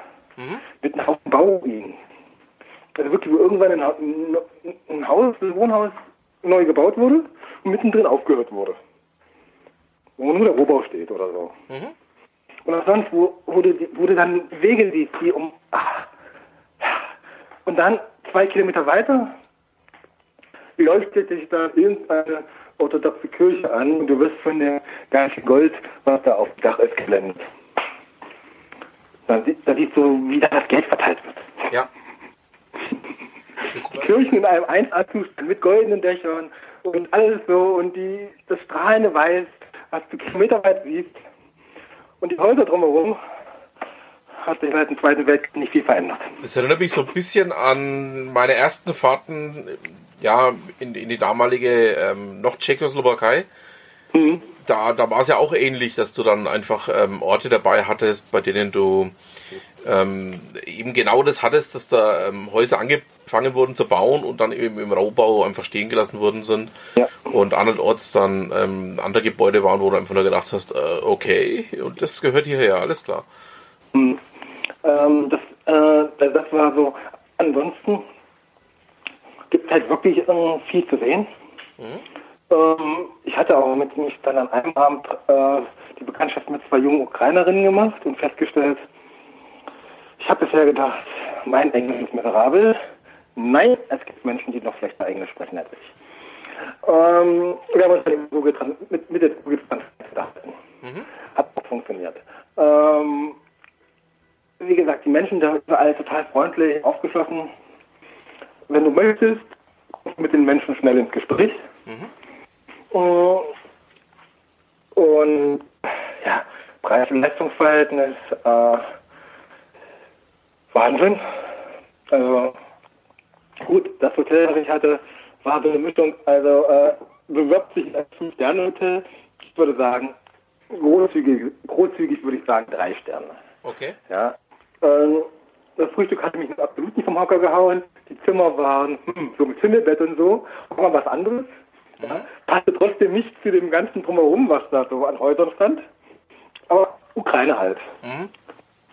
Mitten auf dem Bau liegen. Also wirklich, wo irgendwann ein, ein, Haus, ein Wohnhaus neu gebaut wurde und mittendrin aufgehört wurde. Wo nur der Rohbau steht oder so. Und auch sonst, wo, wo, du, die- wo du dann Wege siehst, die um. Und dann zwei Kilometer weiter leuchtet sich da irgendeine orthodoxe Kirche an und du wirst von der ganzen Gold, was da auf dem Dach ist, geblendet. Da, da siehst du, wie da das Geld verteilt wird. Ja. War- Kirchen in einem 1A-Zustand mit goldenen Dächern und alles so und die, das strahlende Weiß, was du kilometerweit siehst. Und die Häuser drumherum hat sich seit dem Zweiten Weltkrieg nicht viel verändert. Das erinnert mich so ein bisschen an meine ersten Fahrten ja, in, in die damalige ähm, noch Tschechoslowakei. Da, da war es ja auch ähnlich, dass du dann einfach ähm, Orte dabei hattest, bei denen du ähm, eben genau das hattest, dass da ähm, Häuser angefangen wurden zu bauen und dann eben im Rohbau einfach stehen gelassen worden sind. Ja. Und andernorts dann ähm, andere Gebäude waren, wo du einfach nur gedacht hast, äh, okay, und das gehört hierher, alles klar. Ähm, das, äh, das war so. Ansonsten gibt es halt wirklich äh, viel zu sehen. Ähm, ich hatte auch mit mich dann an einem Abend äh, die Bekanntschaft mit zwei jungen Ukrainerinnen gemacht und festgestellt, ich habe bisher gedacht, mein Englisch ist miserabel. Nein, es gibt Menschen, die noch schlechter Englisch sprechen als ich. Ähm, wir haben uns dann Google mit, mit der Google Translate unterhalten. Hat auch funktioniert. Ähm, wie gesagt, die Menschen da überall total freundlich, aufgeschlossen. Wenn du möchtest, kommst du mit den Menschen schnell ins Gespräch. Äh, Und ja, Preis- und Leistungsverhältnis, äh, Wahnsinn. Also gut, das Hotel, das ich hatte, war so eine Mischung, also äh, bewirbt sich als Fünf-Sterne-Hotel. Ich würde sagen, großzügig, großzügig würde ich sagen drei Sterne. Okay. Ja. Ähm, das Frühstück hatte mich absolut nicht vom Hocker gehauen. Die Zimmer waren hm, so mit Himmelbett und so, auch mal was anderes. Ja. Passte trotzdem nicht zu dem ganzen Drumherum, was da so an Häusern stand. Aber Ukraine halt.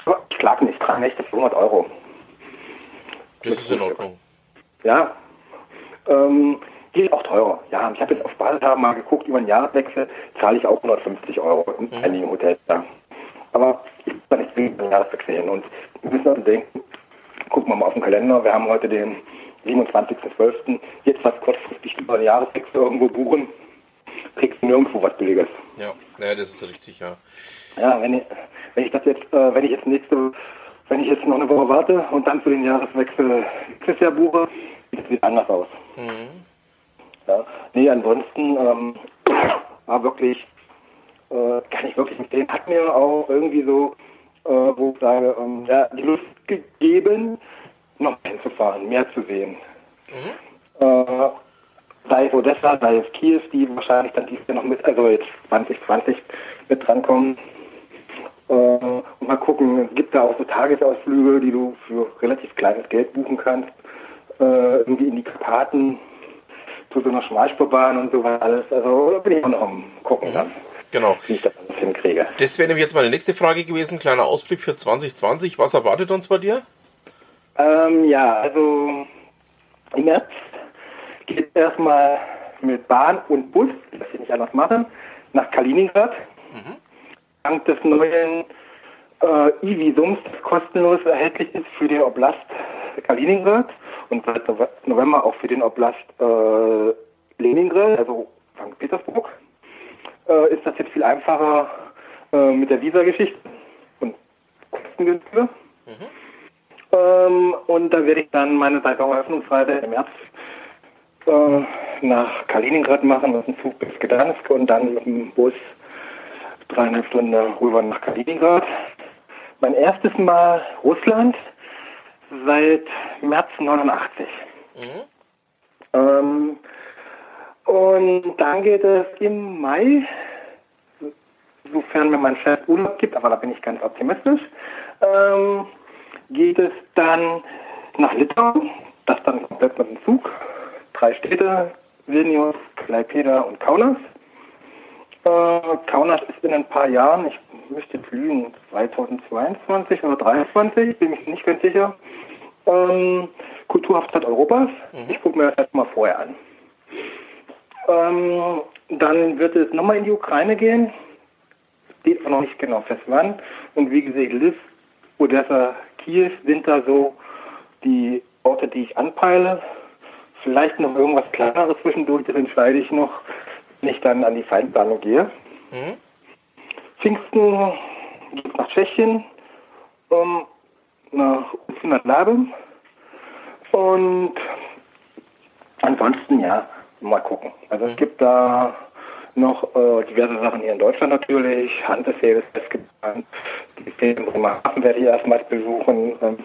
Aber ich lag nicht dran, echt 400 Euro. Das ist in Ordnung. Ja. Ähm, die ist auch teurer. Ja, ich habe jetzt auf Basis mal geguckt, über den Jahreswechsel zahle ich auch 150 Euro in einigen Hotels. Ja. Aber bin nicht wegen den Jahreswechsel hin. Und wir müssen also denken, gucken wir mal auf den Kalender, wir haben heute den 27.12. Jetzt was kurzfristig über den Jahreswechsel irgendwo buchen, kriegst du nirgendwo was Billiges. Ja, ja, das ist richtig, ja. Ja, wenn ich, wenn ich das jetzt, äh, wenn ich jetzt nächste, wenn ich jetzt noch eine Woche warte und dann für den Jahreswechsel nächstes Jahr buche, sieht es wieder anders aus. Ja, nee, ansonsten ähm, war wirklich, äh, kann ich wirklich empfehlen, hat mir auch irgendwie so, äh, wo ich sage, ähm, ja, die Lust gegeben, noch hinzufahren, mehr zu sehen. Äh, sei es Odessa, sei es Kiew, die wahrscheinlich dann dieses Jahr noch mit, also jetzt 2020 mit drankommen. Äh, und mal gucken, es gibt da auch so Tagesausflüge, die du für relativ kleines Geld buchen kannst. Äh, irgendwie in die Karpaten, zu so einer Schmalspurbahn und so was alles. Also da bin ich auch noch am gucken dann. Genau. wie ich das alles hinkriege. Das wäre nämlich jetzt meine nächste Frage gewesen. Kleiner Ausblick für 2020. Was erwartet uns bei dir? Ähm, ja, also im März geht es erstmal mit Bahn und Bus, das ich nicht anders mache, nach Kaliningrad. Dank des neuen äh, E-Visums, das kostenlos erhältlich ist für den Oblast Kaliningrad und seit Nove- November auch für den Oblast äh, Leningrad, also St. Petersburg, äh, ist das jetzt viel einfacher äh, mit der Visa-Geschichte und kostengünstiger. Ähm, und da werde ich dann meine Saisoneröffnungsreise im März äh, nach Kaliningrad machen, mit dem Zug bis Gdansk und dann mit dem Bus dreieinhalb Stunden rüber nach Kaliningrad. Mein erstes Mal Russland seit März 89. Ähm, und dann geht es im Mai, sofern mir mein Chef Urlaub gibt, aber da bin ich ganz optimistisch, ähm, geht es dann nach Litauen, das dann komplett mit dem Zug. Drei Städte, Vilnius, Klaipeda und Kaunas. Äh, Kaunas ist in ein paar Jahren, ich müsste jetzt lügen, 2022 oder 2023, bin ich nicht ganz sicher, ähm, Kulturhauptstadt Europas. Ich gucke mir das erstmal vorher an. Ähm, dann wird es nochmal in die Ukraine gehen. Steht aber noch nicht genau fest wann. Und wie gesagt, Lviv, Odessa, Kiew sind da so die Orte, die ich anpeile. Vielleicht noch irgendwas kleineres zwischendurch, das entscheide ich noch, wenn ich dann an die Feindplanung gehe. Pfingsten geht nach Tschechien, ähm, nach Unfinat-Labem. Und ansonsten, ja, mal gucken. Also es gibt da noch äh, diverse Sachen hier in Deutschland natürlich. Handelsheer es gibt dann die Ferien in Bremerhaven werde ich erstmals besuchen. Ähm,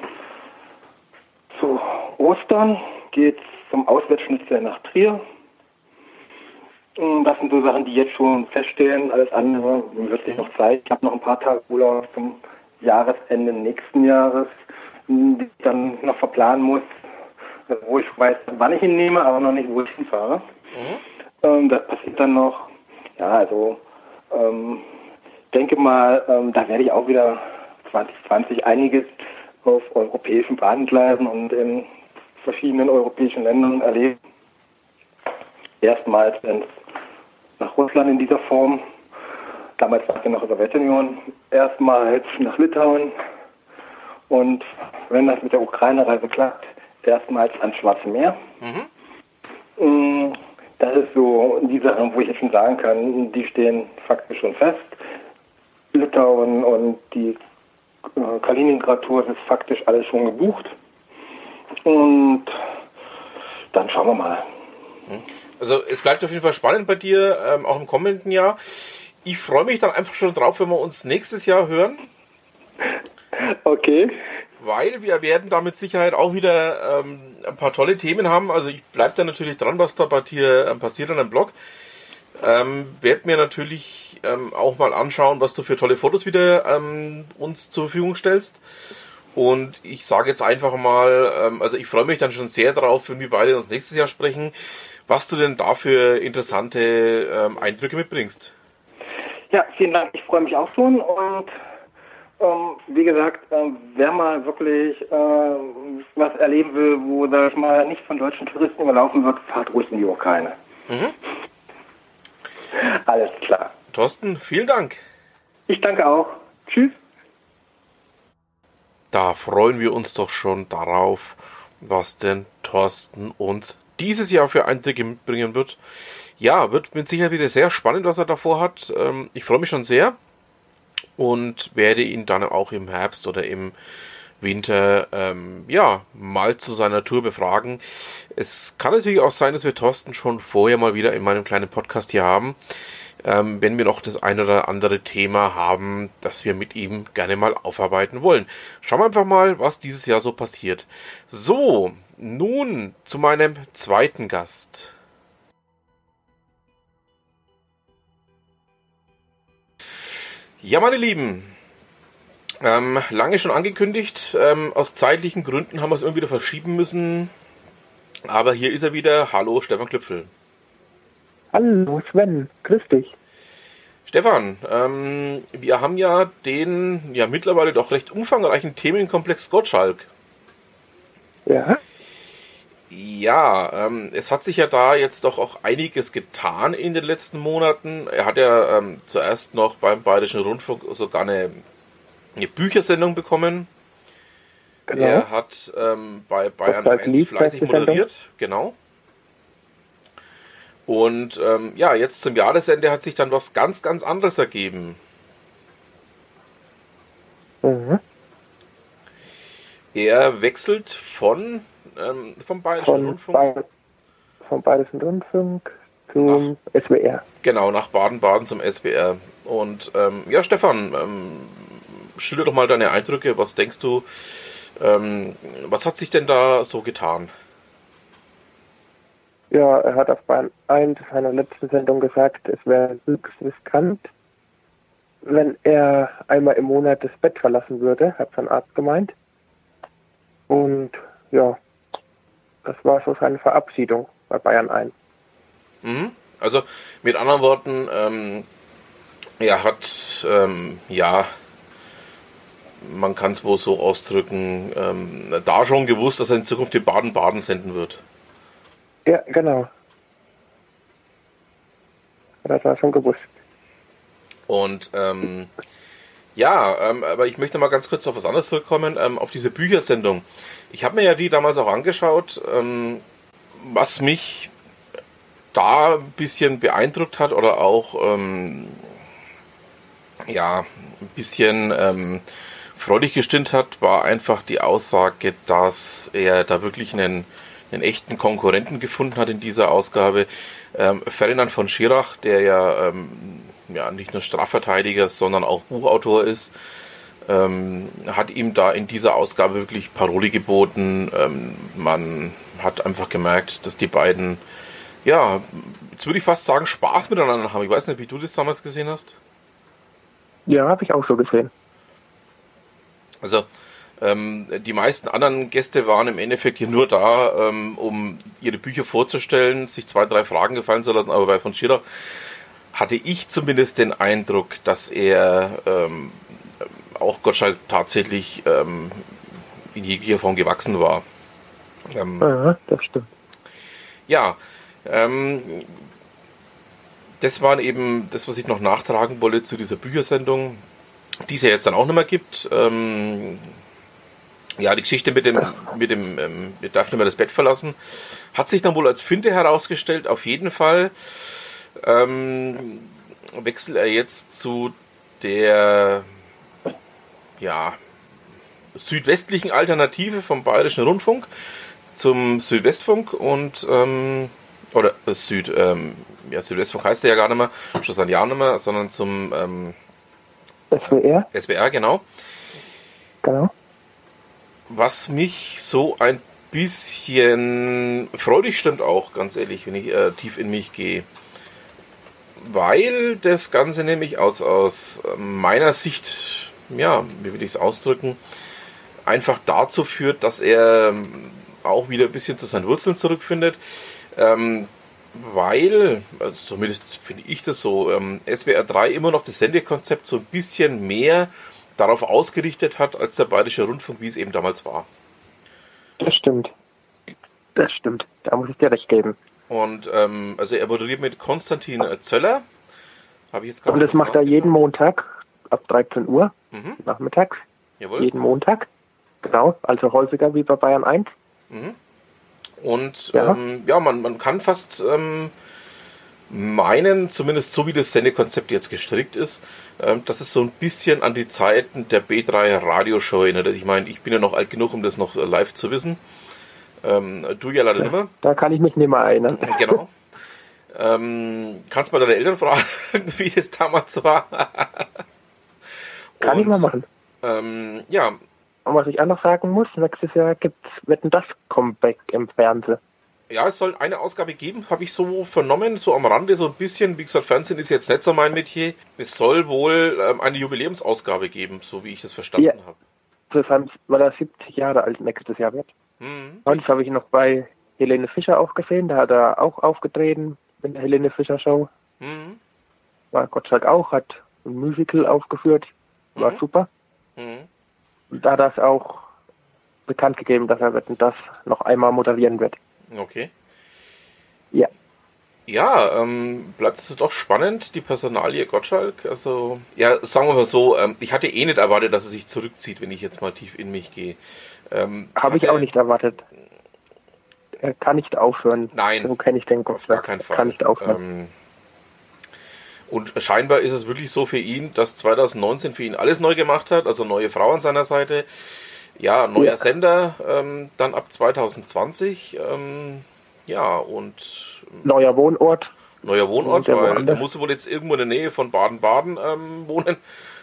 zu Ostern geht's zum Auswärtsschnitzel nach Trier. Mm, Das sind so Sachen, die jetzt schon feststehen. Alles andere wird sich noch zeigen. Ich habe noch ein paar Tage Urlaub zum Jahresende nächsten Jahres, mm, die ich dann noch verplanen muss, wo ich weiß, wann ich ihn nehme, aber noch nicht, wo ich hinfahre. Ähm, das passiert dann noch. Ja, also ähm, denke mal, ähm, da werde ich auch wieder 2020 einiges auf europäischen Bahngleisen und in verschiedenen europäischen Ländern erleben. Erstmals wenn es nach Russland in dieser Form, damals war es ja noch Sowjetunion, erstmals nach Litauen und wenn das mit der Ukraine-Reise klappt, erstmals ans Schwarze Meer. Mm, Das ist so die Sachen, wo ich jetzt schon sagen kann, die stehen faktisch schon fest. Litauen und die äh, Kaliningrad-Tour ist faktisch alles schon gebucht. Und dann schauen wir mal. Also es bleibt auf jeden Fall spannend bei dir, ähm, auch im kommenden Jahr. Ich freue mich dann einfach schon drauf, wenn wir uns nächstes Jahr hören, Okay. Weil wir werden da mit Sicherheit auch wieder ähm, ein paar tolle Themen haben. Also ich bleibe da natürlich dran, was da bei dir ähm, passiert an deinem Blog. Ähm, werde mir natürlich ähm, auch mal anschauen, was du für tolle Fotos wieder ähm, uns zur Verfügung stellst. Und ich sage jetzt einfach mal, ähm, also ich freue mich dann schon sehr drauf, wenn wir beide uns nächstes Jahr sprechen, was du denn da für interessante ähm, Eindrücke mitbringst. Ja, vielen Dank. Ich freue mich auch schon. Und ähm, wie gesagt, ähm, wer mal wirklich äh, was erleben will, wo, sag ich mal, nicht von deutschen Touristen überlaufen wird, fahrt ruhig in die Ukraine. Alles klar. Thorsten, vielen Dank. Ich danke auch. Tschüss. Da freuen wir uns doch schon darauf, was denn Thorsten uns dieses Jahr für Eindrücke mitbringen wird. Ja, wird mit Sicherheit wieder sehr spannend, was er davor hat. Ähm, Ich freue mich schon sehr und werde ihn dann auch im Herbst oder im Winter ähm, ja mal zu seiner Tour befragen. Es kann natürlich auch sein, dass wir Thorsten schon vorher mal wieder in meinem kleinen Podcast hier haben, ähm, wenn wir noch das ein oder andere Thema haben, das wir mit ihm gerne mal aufarbeiten wollen. Schauen wir einfach mal, was dieses Jahr so passiert. So, nun zu meinem zweiten Gast. Ja, meine Lieben, ähm, lange schon angekündigt. Ähm, aus zeitlichen Gründen haben wir es irgendwie wieder verschieben müssen. Aber hier ist er wieder. Hallo, Stefan Klüpfel. Hallo Sven, grüß dich. Stefan, ähm, wir haben ja den ja mittlerweile doch recht umfangreichen Themenkomplex Gottschalk. Ja. Ja, ähm, es hat sich ja da jetzt doch auch einiges getan in den letzten Monaten. Er hat ja ähm, zuerst noch beim Bayerischen Rundfunk sogar eine, eine Büchersendung bekommen. Genau. Er hat ähm, bei Bayern bald 1 lief, fleißig moderiert, genau. Und ähm, ja, jetzt zum Jahresende hat sich dann was ganz, ganz anderes ergeben. Mhm. Er wechselt von ähm, vom Bayerischen Von Rundfunk Bayern, vom Bayerischen Rundfunk zum SWR. genau nach Baden-Baden zum SWR. Und ähm, ja, Stefan, ähm, schilder doch mal deine Eindrücke. Was denkst du? Ähm, was hat sich denn da so getan? Ja, er hat auf Bayern 1 seiner letzten Sendung gesagt, es wäre höchst riskant, wenn er einmal im Monat das Bett verlassen würde, hat sein Arzt gemeint. Und ja, das war so seine Verabschiedung bei Bayern 1. Mhm. Also mit anderen Worten, ähm, er hat ähm, ja, man kann es wohl so ausdrücken, ähm, da schon gewusst, dass er in Zukunft in Baden-Baden senden wird. Ja, genau. Das war schon gewusst. Und ähm, ja, ähm, aber ich möchte mal ganz kurz auf was anderes zurückkommen, ähm, auf diese Büchersendung. Ich habe mir ja die damals auch angeschaut, ähm, was mich da ein bisschen beeindruckt hat oder auch ähm, ja ein bisschen ähm, freudig gestimmt hat, war einfach die Aussage, dass er da wirklich einen, einen echten Konkurrenten gefunden hat in dieser Ausgabe. Ähm, Ferdinand von Schirach, der ja, ähm, ja nicht nur Strafverteidiger, sondern auch Buchautor ist, ähm, hat ihm da in dieser Ausgabe wirklich Paroli geboten. Ähm, man hat einfach gemerkt, dass die beiden, ja, jetzt würde ich fast sagen, Spaß miteinander haben. Ich weiß nicht, wie du das damals gesehen hast. Ja, habe ich auch so gesehen. Also ähm, die meisten anderen Gäste waren im Endeffekt hier nur da, ähm, um ihre Bücher vorzustellen, sich zwei, drei Fragen gefallen zu lassen. Aber bei von Schirach hatte ich zumindest den Eindruck, dass er ähm, auch Gottschalk tatsächlich ähm, in jeglicher Form gewachsen war. Ähm, Ja, das stimmt. ja, ähm, das war eben das, was ich noch nachtragen wollte zu dieser Büchersendung, die es ja jetzt dann auch nicht mehr gibt. Ähm, ja, die Geschichte mit dem, mit dem, ähm, wir darf nicht mehr das Bett verlassen, hat sich dann wohl als Finte herausgestellt. Auf jeden Fall ähm, wechselt er jetzt zu der, ja, südwestlichen Alternative vom Bayerischen Rundfunk zum Südwestfunk und ähm, oder äh, Süd, ähm, ja, Südwestfunk heißt der ja gar nicht mehr, schon seit Jahren nicht mehr, sondern zum ähm, SWR, SWR, genau. genau. Was mich so ein bisschen freudig stimmt auch, ganz ehrlich, wenn ich äh, tief in mich gehe. Weil das Ganze nämlich aus, aus meiner Sicht, ja, wie will ich es ausdrücken, einfach dazu führt, dass er ähm, auch wieder ein bisschen zu seinen Wurzeln zurückfindet. Ähm, weil, also zumindest finde ich das so, ähm, SWR 3 immer noch das Sendekonzept so ein bisschen mehr darauf ausgerichtet hat, als der Bayerische Rundfunk, wie es eben damals war. Das stimmt. Das stimmt. Da muss ich dir recht geben. Und ähm, also er moderiert mit Konstantin Zöller. Habe ich jetzt gerade Und das macht er jeden nachgeschaut. Montag ab 13 Uhr Mhm. nachmittags. Jawohl. Jeden Montag. Genau. Also häufiger wie bei Bayern 1. Und Ja. ähm, ja, man, man kann fast ähm, meinen, zumindest so wie das Sendekonzept jetzt gestrickt ist, ähm, dass es so ein bisschen an die Zeiten der B3 Radioshow erinnert. Ich meine, ich bin ja noch alt genug, um das noch äh, live zu wissen. Ähm, du ja leider nicht mehr. Da kann ich mich nicht mehr erinnern. Genau. ähm, kannst mal deine Eltern fragen, wie das damals war. Kann ich Und, mal machen. Ähm, ja, Und was ich auch noch sagen muss, nächstes Jahr gibt's Wetten das Comeback im Fernsehen. Ja, es soll eine Ausgabe geben, habe ich so vernommen, so am Rande so ein bisschen. Wie gesagt, Fernsehen ist jetzt nicht so mein Metier. Es soll wohl ähm, eine Jubiläumsausgabe geben, so wie ich das verstanden Ja. habe. Das heißt, weil er 70 Jahre alt nächstes Jahr wird. Mhm. Das habe ich noch bei Helene Fischer auch gesehen. Da hat er auch aufgetreten in der Helene Fischer Show. Mhm. war Gottschalk auch, hat ein Musical aufgeführt, war Mhm. super. Mhm. Und da das auch bekannt gegeben, dass er das noch einmal moderieren wird. Okay. Ja. Ja, ähm, bleibt es doch spannend, die Personalie Gottschalk. Also, ja, sagen wir mal so, ähm, ich hatte eh nicht erwartet, dass er sich zurückzieht, wenn ich jetzt mal tief in mich gehe. Ähm, Habe ich auch nicht erwartet. Er kann nicht aufhören. Nein. So kenne ich den Gottschalk. Auf gar keinen Fall. Kann nicht aufhören. Ähm, und scheinbar ist es wirklich so für ihn, dass 2019 für ihn alles neu gemacht hat, also neue Frau an seiner Seite. Ja, neuer Ja. Sender, ähm, dann ab 2020. Ähm, ja, und Neuer Wohnort. neuer Wohnort, weil er woanders. muss wohl jetzt irgendwo in der Nähe von Baden-Baden ähm, wohnen,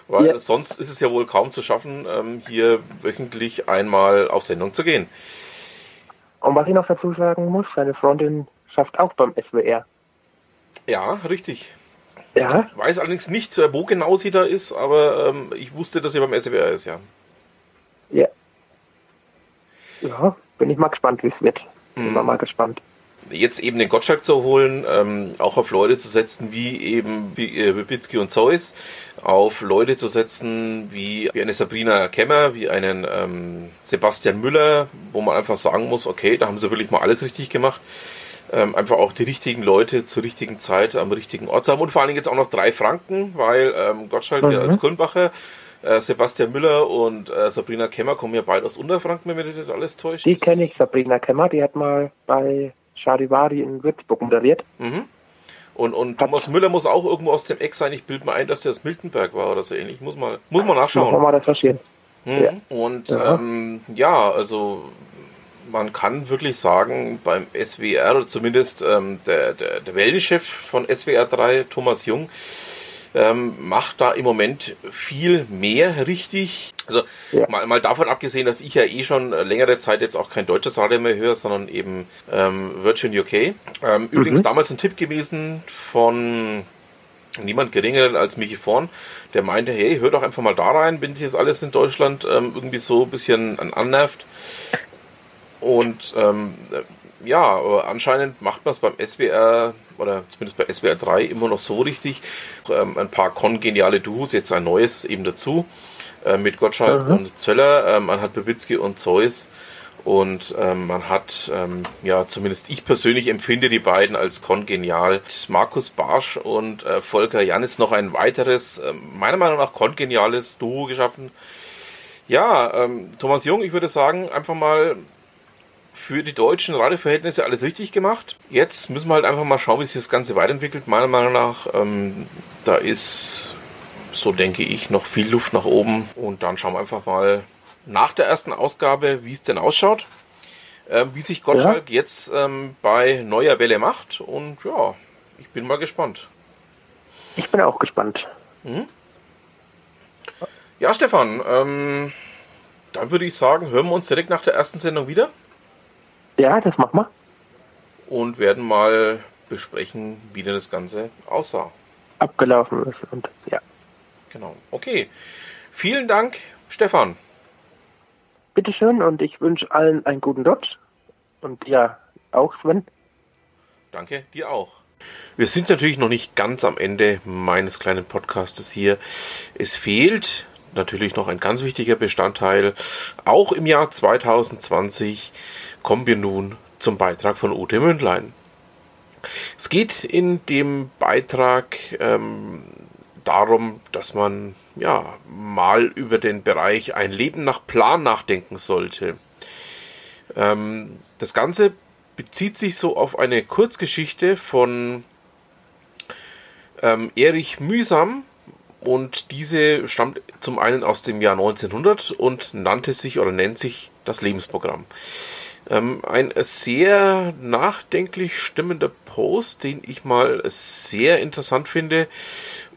weil Ja. sonst ist es ja wohl kaum zu schaffen, ähm, hier wöchentlich einmal auf Sendung zu gehen. Und was ich noch dazu sagen muss, seine Freundin schafft auch beim SWR. Ja, richtig. Ja, Ich weiß allerdings nicht, äh, wo genau sie da ist, aber ähm, ich wusste, dass sie beim SWR ist, ja. ja. Ja, bin ich mal gespannt, wie es wird. Bin Mhm. mal, mal gespannt. Jetzt eben den Gottschalk zu holen, ähm, auch auf Leute zu setzen wie eben äh, Wibitzki und Zeus, auf Leute zu setzen wie, wie eine Sabrina Kemmer, wie einen ähm, Sebastian Müller, wo man einfach sagen muss, okay, da haben sie wirklich mal alles richtig gemacht. Ähm, einfach auch die richtigen Leute zur richtigen Zeit am richtigen Ort zu haben und vor allen Dingen jetzt auch noch drei Franken, weil ähm, Gottschalk Mhm. als Kulmbacher, äh, Sebastian Müller und äh, Sabrina Kemmer kommen ja beide aus Unterfranken, wenn mich nicht alles täuscht. Die kenne ich, Sabrina Kemmer, die hat mal bei Charivari in Würzburg moderiert. Mhm. Und, und Thomas Müller muss auch irgendwo aus dem Eck sein. Ich bilde mal ein, dass der aus Miltenberg war oder so ähnlich. Muss mal, muss mal Machen wir nachschauen. mal das verstehen. Mhm. Ja. Und Ja. Ähm, ja, also man kann wirklich sagen, beim SWR, oder zumindest ähm, der, der, der Wellenchef von SWR 3, Thomas Jung, ähm, macht da im Moment viel mehr richtig. Also Ja. mal, mal davon abgesehen, dass ich ja eh schon längere Zeit jetzt auch kein deutsches Radio mehr höre, sondern eben ähm, Virgin UK. Ähm, Übrigens damals ein Tipp gewesen von niemand geringer als Michi Vorn, der meinte, hey, hör doch einfach mal da rein, wenn dich das alles in Deutschland ähm, irgendwie so ein bisschen an- annervt. Und ähm, äh, ja, aber anscheinend macht man es beim SWR oder zumindest bei SWR 3 immer noch so richtig. Ähm, ein paar kongeniale Duos, jetzt ein neues eben dazu, äh, mit Gottschalk Mhm. und Zöller. Ähm, man hat Bebitzky und Zeus. Und ähm, man hat, ähm, ja, zumindest ich persönlich empfinde die beiden als kongenial. Markus Barsch und äh, Volker Jannis noch ein weiteres, ähm, meiner Meinung nach kongeniales Duo geschaffen. Ja, ähm, Thomas Jung, ich würde sagen, einfach mal für die deutschen Radioverhältnisse alles richtig gemacht. Jetzt müssen wir halt einfach mal schauen, wie sich das Ganze weiterentwickelt. Meiner Meinung nach, ähm, da ist, so denke ich, noch viel Luft nach oben. Und dann schauen wir einfach mal nach der ersten Ausgabe, wie es denn ausschaut. Ähm, wie sich Gottschalk jetzt ähm, bei Neuer Welle macht. Und ja, ich bin mal gespannt. Ich bin auch gespannt. Ja, Stefan, ähm, dann würde ich sagen, hören wir uns direkt nach der ersten Sendung wieder. Ja, das machen wir. und werden mal besprechen, wie denn das Ganze aussah. Abgelaufen ist und ja. Genau. Okay. Vielen Dank, Stefan. Bitteschön und ich wünsche allen einen guten Rutsch. Und ja, auch Sven. Danke dir auch. Wir sind natürlich noch nicht ganz am Ende meines kleinen Podcastes hier. Es fehlt natürlich noch ein ganz wichtiger Bestandteil. Auch im Jahr 2020 kommen wir nun zum Beitrag von Ute Mündlein. Es geht in dem Beitrag ähm, darum, dass man ja mal über den Bereich ein Leben nach Plan nachdenken sollte. Ähm, das Ganze bezieht sich so auf eine Kurzgeschichte von ähm, Erich Mühsam und diese stammt zum einen aus dem Jahr 1900 und nannte sich oder nennt sich das Lebensprogramm. Ähm, ein sehr nachdenklich stimmender Post, den ich mal sehr interessant finde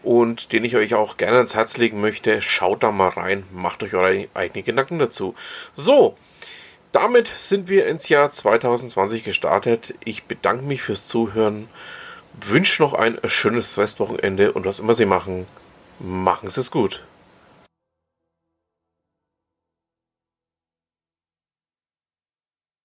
und den ich euch auch gerne ans Herz legen möchte. Schaut da mal rein, macht euch eure eigenen Gedanken dazu. So, damit sind wir ins Jahr 2020 gestartet. Ich bedanke mich fürs Zuhören, wünsche noch ein schönes Restwochenende und was immer Sie machen, machen Sie es gut.